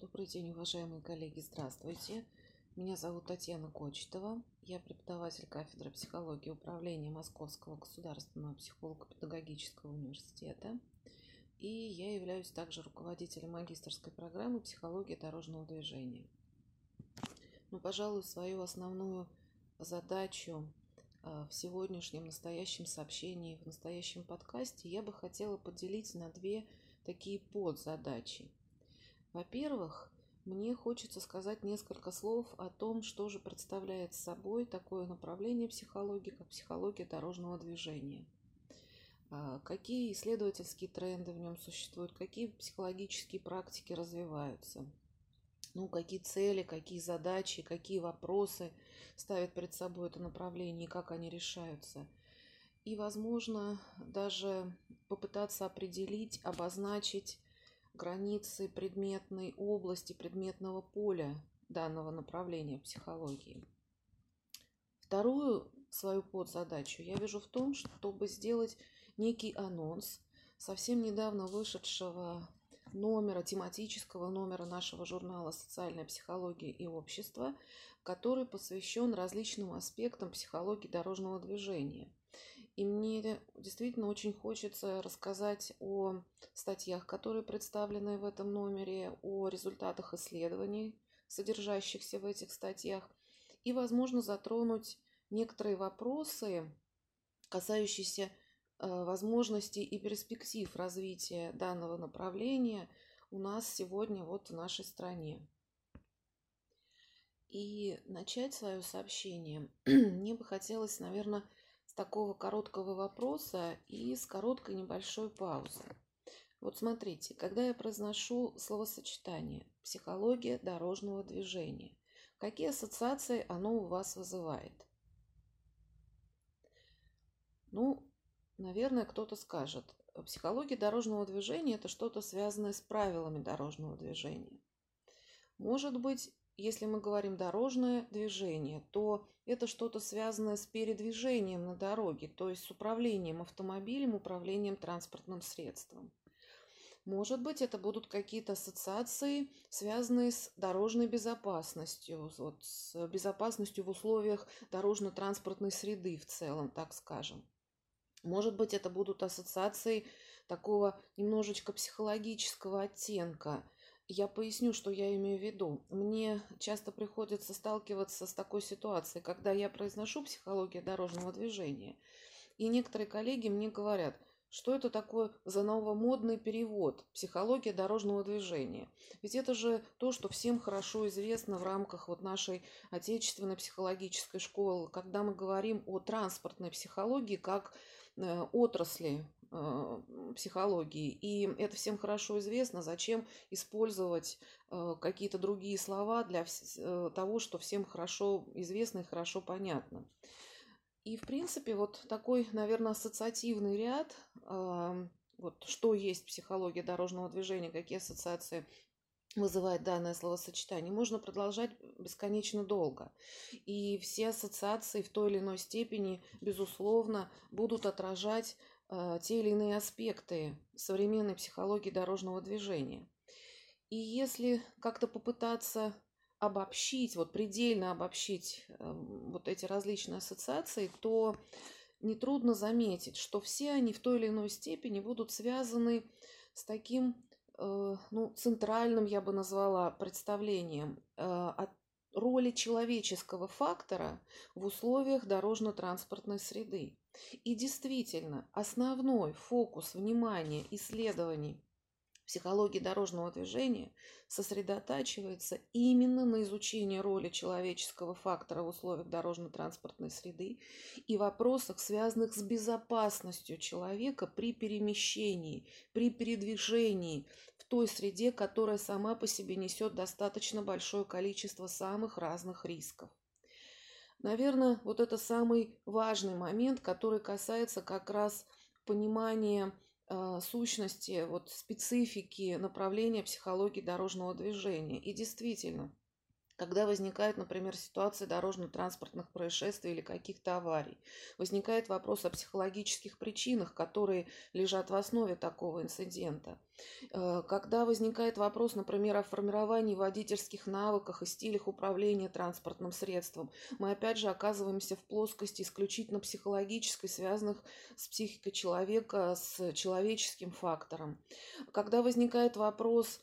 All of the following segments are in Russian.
Добрый день, уважаемые коллеги, здравствуйте. Меня зовут Татьяна Кочетова. Я преподаватель кафедры психологии управления Московского государственного психолого-педагогического университета. И я являюсь также руководителем магистрской программы «Психология дорожного движения». Ну, пожалуй, свою основную задачу а, в сегодняшнем настоящем сообщении, в настоящем подкасте я бы хотела поделить на две такие подзадачи. Во-первых, мне хочется сказать несколько слов о том, что же представляет собой такое направление психологии, как психология дорожного движения. А, какие исследовательские тренды в нем существуют, какие психологические практики развиваются, ну, какие цели, какие задачи, какие вопросы ставит перед собой это направление и как они решаются. И, возможно, даже попытаться определить, обозначить границы предметной области, предметного поля данного направления психологии. Вторую свою подзадачу я вижу в том, чтобы сделать некий анонс совсем недавно вышедшего номера, тематического номера нашего журнала «Социальная психология и общество», который посвящен различным аспектам психологии дорожного движения. И мне действительно очень хочется рассказать о статьях, которые представлены в этом номере, о результатах исследований, содержащихся в этих статьях, и, возможно, затронуть некоторые вопросы, касающиеся э, возможностей и перспектив развития данного направления у нас сегодня вот в нашей стране. И начать свое сообщение мне бы хотелось, наверное, такого короткого вопроса и с короткой небольшой паузы. Вот смотрите, когда я произношу словосочетание «психология дорожного движения», какие ассоциации оно у вас вызывает? Ну, наверное, кто-то скажет, психология дорожного движения – это что-то связанное с правилами дорожного движения. Может быть, если мы говорим дорожное движение, то это что-то связанное с передвижением на дороге, то есть с управлением автомобилем, управлением транспортным средством. Может быть, это будут какие-то ассоциации, связанные с дорожной безопасностью, вот, с безопасностью в условиях дорожно-транспортной среды в целом, так скажем. Может быть, это будут ассоциации такого немножечко психологического оттенка – я поясню, что я имею в виду. Мне часто приходится сталкиваться с такой ситуацией, когда я произношу психология дорожного движения, и некоторые коллеги мне говорят, что это такое за новомодный перевод «Психология дорожного движения». Ведь это же то, что всем хорошо известно в рамках вот нашей отечественной психологической школы, когда мы говорим о транспортной психологии как э, отрасли психологии. И это всем хорошо известно, зачем использовать э, какие-то другие слова для э, того, что всем хорошо известно и хорошо понятно. И, в принципе, вот такой, наверное, ассоциативный ряд, вот что есть психология дорожного движения, какие ассоциации вызывает данное словосочетание, можно продолжать бесконечно долго. И все ассоциации в той или иной степени, безусловно, будут отражать те или иные аспекты современной психологии дорожного движения. И если как-то попытаться обобщить, вот предельно обобщить э, вот эти различные ассоциации, то нетрудно заметить, что все они в той или иной степени будут связаны с таким э, ну, центральным, я бы назвала, представлением э, о роли человеческого фактора в условиях дорожно-транспортной среды. И действительно, основной фокус внимания исследований психологии дорожного движения сосредотачивается именно на изучении роли человеческого фактора в условиях дорожно-транспортной среды и вопросах, связанных с безопасностью человека при перемещении, при передвижении в той среде, которая сама по себе несет достаточно большое количество самых разных рисков. Наверное, вот это самый важный момент, который касается как раз понимания э, сущности, вот специфики направления психологии дорожного движения. И действительно, когда возникает, например, ситуация дорожно-транспортных происшествий или каких-то аварий. Возникает вопрос о психологических причинах, которые лежат в основе такого инцидента. Э, когда возникает вопрос, например, о формировании водительских навыках и стилях управления транспортным средством, мы опять же оказываемся в плоскости исключительно психологической, связанных с психикой человека, с человеческим фактором. Когда возникает вопрос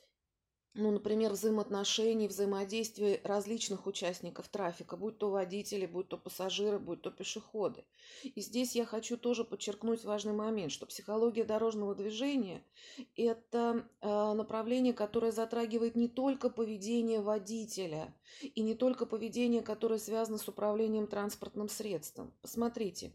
ну, например, взаимоотношений, взаимодействия различных участников трафика, будь то водители, будь то пассажиры, будь то пешеходы. И здесь я хочу тоже подчеркнуть важный момент, что психология дорожного движения – это э, направление, которое затрагивает не только поведение водителя и не только поведение, которое связано с управлением транспортным средством. Посмотрите,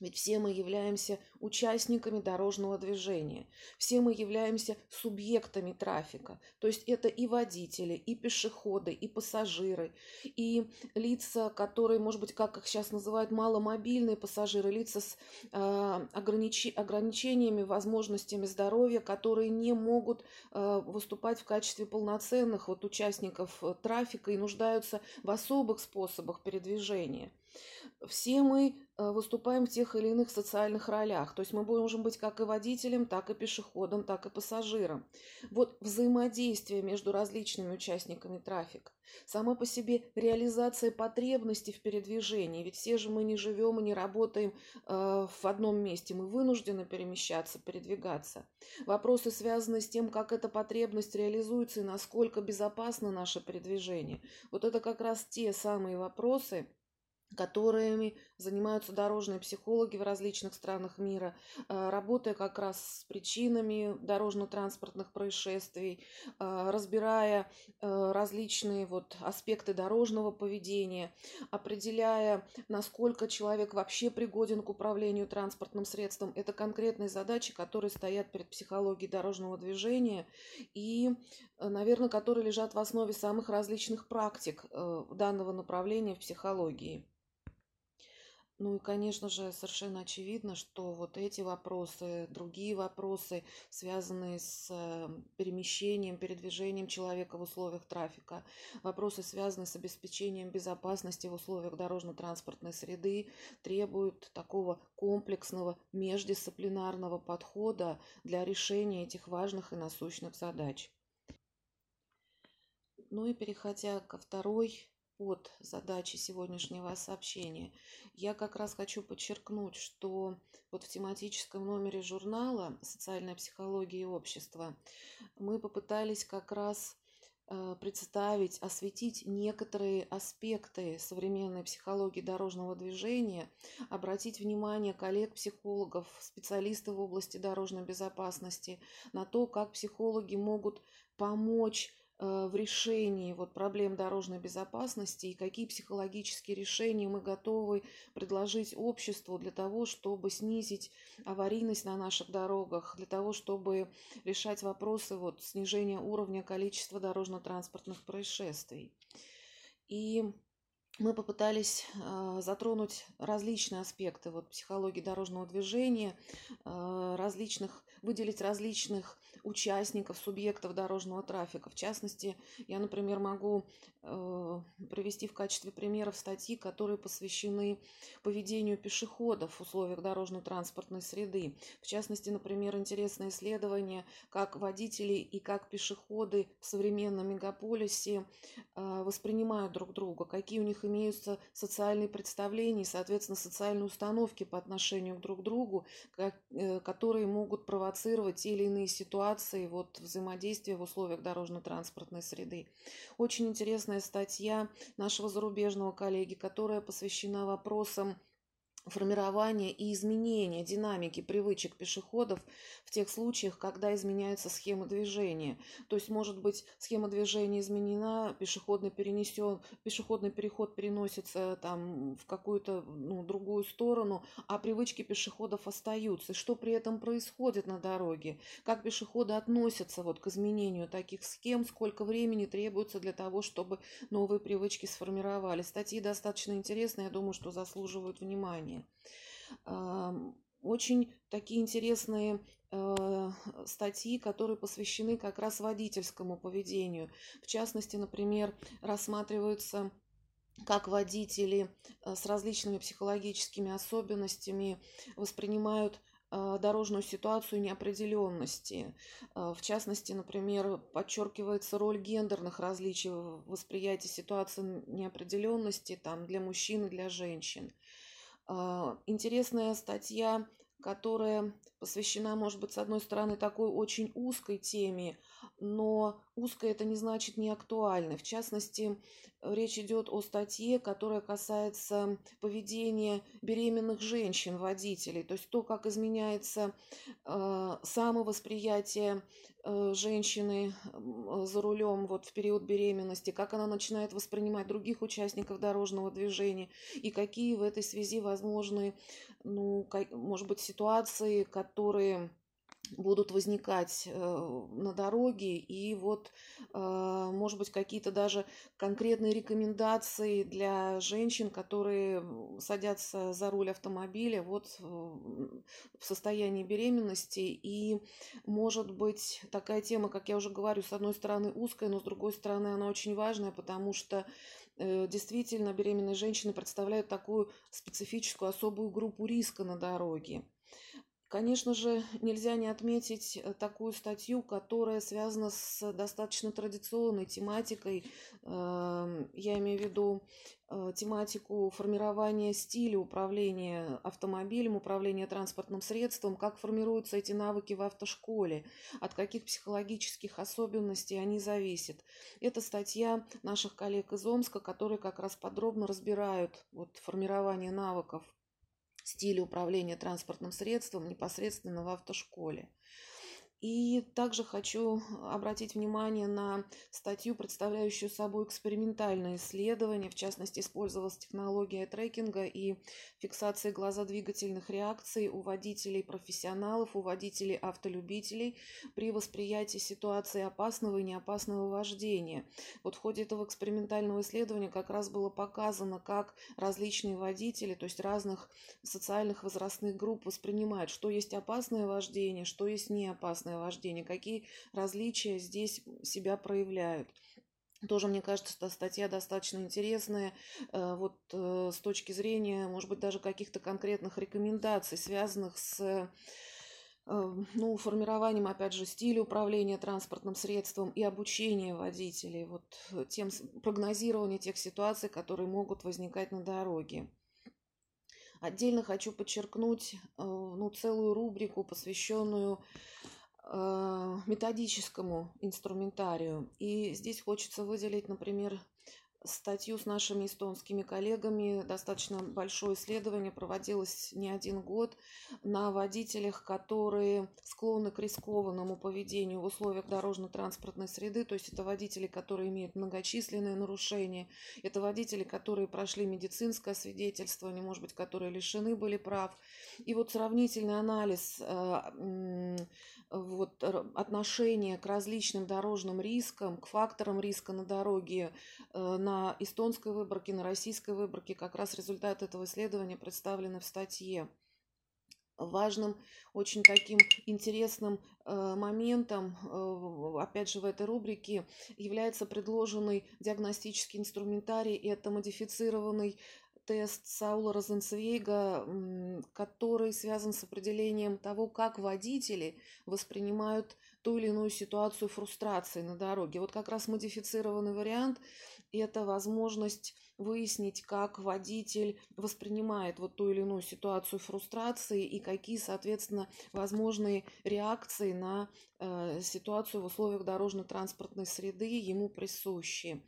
ведь все мы являемся участниками дорожного движения, все мы являемся субъектами трафика. То есть это и водители, и пешеходы, и пассажиры, и лица, которые, может быть, как их сейчас называют, маломобильные пассажиры, лица с э, ограничи, ограничениями, возможностями здоровья, которые не могут э, выступать в качестве полноценных вот, участников э, трафика и нуждаются в особых способах передвижения все мы э, выступаем в тех или иных социальных ролях. То есть мы можем быть как и водителем, так и пешеходом, так и пассажиром. Вот взаимодействие между различными участниками трафика. Сама по себе реализация потребностей в передвижении. Ведь все же мы не живем и не работаем э, в одном месте. Мы вынуждены перемещаться, передвигаться. Вопросы, связанные с тем, как эта потребность реализуется и насколько безопасно наше передвижение. Вот это как раз те самые вопросы, которыми занимаются дорожные психологи в различных странах мира, э, работая как раз с причинами дорожно-транспортных происшествий, э, разбирая э, различные вот аспекты дорожного поведения, определяя, насколько человек вообще пригоден к управлению транспортным средством. Это конкретные задачи, которые стоят перед психологией дорожного движения и, наверное, которые лежат в основе самых различных практик данного направления в психологии. Ну и, конечно же, совершенно очевидно, что вот эти вопросы, другие вопросы, связанные с э, перемещением, передвижением человека в условиях трафика, вопросы, связанные с обеспечением безопасности в условиях дорожно-транспортной среды, требуют такого комплексного междисциплинарного подхода для решения этих важных и насущных задач. Ну и переходя ко второй от задачи сегодняшнего сообщения, я как раз хочу подчеркнуть, что вот в тематическом номере журнала «Социальная психология и общество» мы попытались как раз э, представить, осветить некоторые аспекты современной психологии дорожного движения, обратить внимание коллег-психологов, специалистов в области дорожной безопасности на то, как психологи могут помочь в решении вот проблем дорожной безопасности и какие психологические решения мы готовы предложить обществу для того, чтобы снизить аварийность на наших дорогах, для того, чтобы решать вопросы вот снижения уровня количества дорожно-транспортных происшествий. И мы попытались э, затронуть различные аспекты вот, психологии дорожного движения, э, различных, выделить различных участников, субъектов дорожного трафика. В частности, я, например, могу э, привести в качестве примеров статьи, которые посвящены поведению пешеходов в условиях дорожно-транспортной среды. В частности, например, интересное исследование, как водители и как пешеходы в современном мегаполисе э, воспринимают друг друга, какие у них имеются социальные представления и, соответственно, социальные установки по отношению друг к другу, э, которые могут провоцировать те или иные ситуации ситуации вот, взаимодействия в условиях дорожно-транспортной среды. Очень интересная статья нашего зарубежного коллеги, которая посвящена вопросам формирования и изменения динамики привычек пешеходов в тех случаях, когда изменяется схема движения. То есть, может быть, схема движения изменена, пешеходный, перенесен, пешеходный переход переносится там, в какую-то ну, другую сторону, а привычки пешеходов остаются. Что при этом происходит на дороге? Как пешеходы относятся вот, к изменению таких схем? Сколько времени требуется для того, чтобы новые привычки сформировались? Статьи достаточно интересные, я думаю, что заслуживают внимания. Очень такие интересные э, статьи, которые посвящены как раз водительскому поведению. В частности, например, рассматриваются как водители э, с различными психологическими особенностями воспринимают э, дорожную ситуацию неопределенности. В частности, например, подчеркивается роль гендерных различий в восприятии ситуации неопределенности там, для мужчин и для женщин. Интересная статья которая посвящена, может быть, с одной стороны, такой очень узкой теме, но узкой это не значит не актуальной. В частности, речь идет о статье, которая касается поведения беременных женщин-водителей, то есть то, как изменяется э, самовосприятие э, женщины за рулем вот в период беременности, как она начинает воспринимать других участников дорожного движения и какие в этой связи возможны, ну, как, может быть, ситуации, которые будут возникать э, на дороге. И вот э, может быть какие-то даже конкретные рекомендации для женщин которые садятся за руль автомобиля вот в состоянии беременности. И может быть такая тема как я уже говорю с одной стороны узкая но с другой стороны она очень важная потому что э, действительно беременные женщины представляют такую специфическую особую группу риска на дороге Конечно же, нельзя не отметить э, такую статью, которая связана с достаточно традиционной тематикой. Эм, я имею в виду э, тематику формирования стиля управления автомобилем, управления транспортным средством, как формируются эти навыки в автошколе, от каких психологических особенностей они зависят. Это статья наших коллег из Омска, которые как раз подробно разбирают вот, формирование навыков стиле управления транспортным средством непосредственно в автошколе. И также хочу обратить внимание на статью, представляющую собой экспериментальное исследование. В частности, использовалась технология трекинга и фиксации глазодвигательных реакций у водителей профессионалов, у водителей автолюбителей при восприятии ситуации опасного и неопасного вождения. Вот в ходе этого экспериментального исследования как раз было показано, как различные водители, то есть разных социальных возрастных групп воспринимают, что есть опасное вождение, что есть неопасное совместное вождение, какие различия здесь себя проявляют. Тоже, мне кажется, эта статья достаточно интересная э, вот э, с точки зрения, может быть, даже каких-то конкретных рекомендаций, связанных с э, ну, формированием, опять же, стиля управления транспортным средством и обучения водителей, вот тем прогнозирование тех ситуаций, которые могут возникать на дороге. Отдельно хочу подчеркнуть ну, целую рубрику, посвященную методическому инструментарию. И здесь хочется выделить, например, статью с нашими эстонскими коллегами. Достаточно большое исследование проводилось не один год на водителях, которые склонны к рискованному поведению в условиях дорожно-транспортной среды. То есть это водители, которые имеют многочисленные нарушения. Это водители, которые прошли медицинское свидетельствование, может быть, которые лишены были прав. И вот сравнительный анализ э, вот, отношение к различным дорожным рискам, к факторам риска на дороге э, на эстонской выборке, на российской выборке. Как раз результаты этого исследования представлены в статье. Важным, очень таким интересным э, моментом, э, опять же, в этой рубрике является предложенный диагностический инструментарий. Это модифицированный тест Саула Розенцвейга, который связан с определением того, как водители воспринимают ту или иную ситуацию фрустрации на дороге. Вот как раз модифицированный вариант – это возможность выяснить, как водитель воспринимает вот ту или иную ситуацию фрустрации и какие, соответственно, возможные реакции на э, ситуацию в условиях дорожно-транспортной среды ему присущи.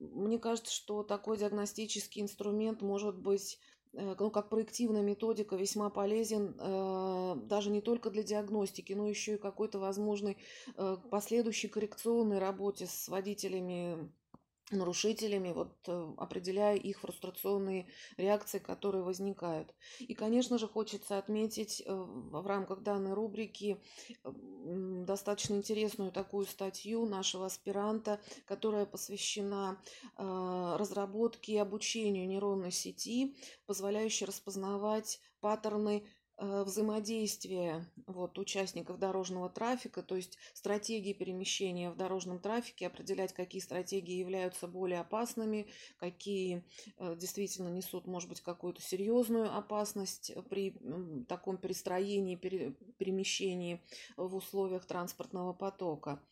Мне кажется, что такой диагностический инструмент может быть э, ну, как проективная методика весьма полезен э, даже не только для диагностики, но еще и какой-то возможной э, последующей коррекционной работе с водителями нарушителями, вот, э, определяя их фрустрационные реакции, которые возникают. И, конечно же, хочется отметить э, в рамках данной рубрики достаточно интересную такую статью нашего аспиранта, которая посвящена э, разработке и обучению нейронной сети, позволяющей распознавать паттерны взаимодействие вот, участников дорожного трафика, то есть стратегии перемещения в дорожном трафике, определять, какие стратегии являются более опасными, какие э, действительно несут, может быть, какую-то серьезную опасность при таком перестроении, перемещении в условиях транспортного потока.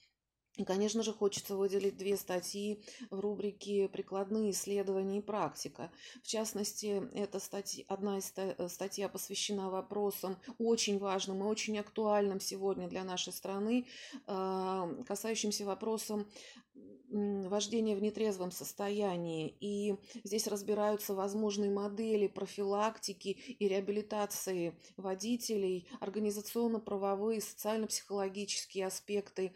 И, конечно же, хочется выделить две статьи в рубрике «Прикладные исследования и практика». В частности, эта статья, одна из э, статья посвящена вопросам очень важным и очень актуальным сегодня для нашей страны, а, касающимся вопросам вождения в нетрезвом состоянии. И здесь разбираются возможные модели профилактики и реабилитации водителей, организационно-правовые, социально-психологические аспекты,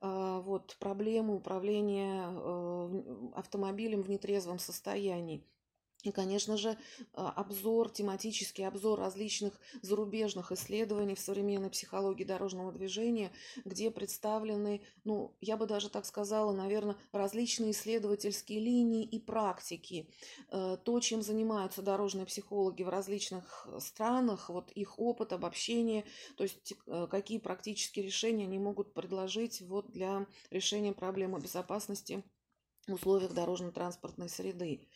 а, вот, проблемы управления э, автомобилем в нетрезвом состоянии. И, конечно же, а, обзор, тематический обзор различных зарубежных исследований в современной психологии дорожного движения, где представлены, ну, я бы даже так сказала, наверное, различные исследовательские линии и практики. Э, то, чем занимаются дорожные психологи в различных странах, вот их опыт, обобщение, то есть э, какие практические решения они могут предложить вот для решения проблемы безопасности в условиях дорожно-транспортной среды.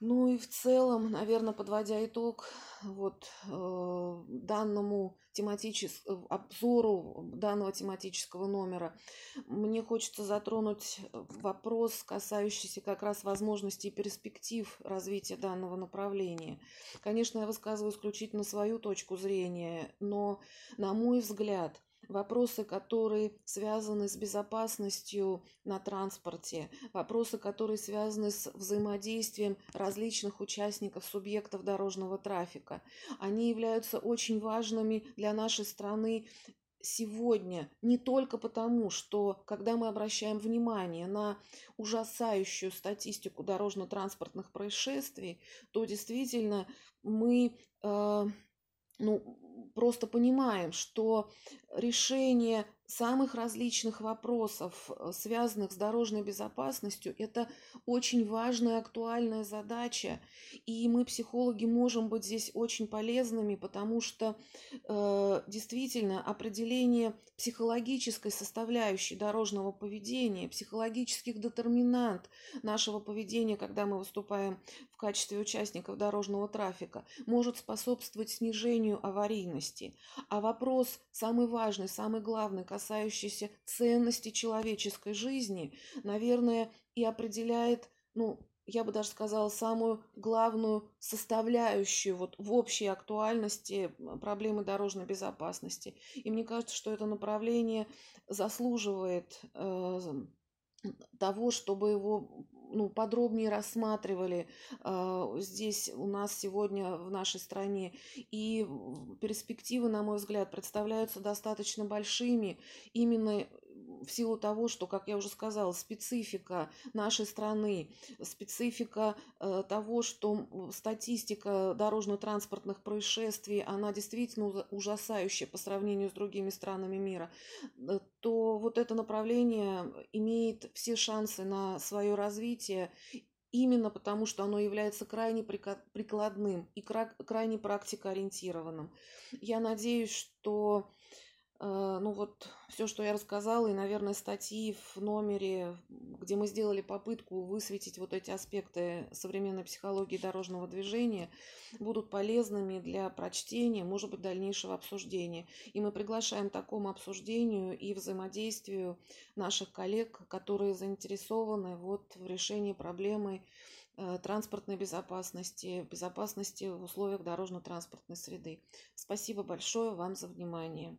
Ну и в целом, наверное, подводя итог вот э, данному тематическому обзору данного тематического номера, мне хочется затронуть вопрос, касающийся как раз возможностей и перспектив развития данного направления. Конечно, я высказываю исключительно свою точку зрения, но, на мой взгляд, вопросы, которые связаны с безопасностью на транспорте, вопросы, которые связаны с взаимодействием различных участников, субъектов дорожного трафика. Они являются очень важными для нашей страны сегодня не только потому, что когда мы обращаем внимание на ужасающую статистику дорожно-транспортных происшествий, то действительно мы э, ну, просто понимаем, что решение самых различных вопросов, э, связанных с дорожной безопасностью, это очень важная, актуальная задача. И мы, психологи, можем быть здесь очень полезными, потому что э, действительно определение психологической составляющей дорожного поведения, психологических детерминант нашего поведения, когда мы выступаем в качестве участников дорожного трафика, может способствовать снижению аварийности. А вопрос самый важный, самый главный, касающийся ценности человеческой жизни, наверное, и определяет, ну, я бы даже сказала, самую главную составляющую вот в общей актуальности проблемы дорожной безопасности. И мне кажется, что это направление заслуживает э, того, чтобы его ну, подробнее рассматривали э, здесь у нас сегодня в нашей стране. И перспективы, на мой взгляд, представляются достаточно большими именно в силу того, что, как я уже сказала, специфика нашей страны, специфика э, того, что статистика дорожно-транспортных происшествий, она действительно ужасающая по сравнению с другими странами мира, э, то вот это направление имеет все шансы на свое развитие именно потому, что оно является крайне прикладным и крайне практикоориентированным. Я надеюсь, что ну вот все, что я рассказала, и, наверное, статьи в номере, где мы сделали попытку высветить вот эти аспекты современной психологии дорожного движения, будут полезными для прочтения, может быть, дальнейшего обсуждения. И мы приглашаем такому обсуждению и взаимодействию наших коллег, которые заинтересованы вот в решении проблемы э, транспортной безопасности, безопасности в условиях дорожно-транспортной среды. Спасибо большое вам за внимание.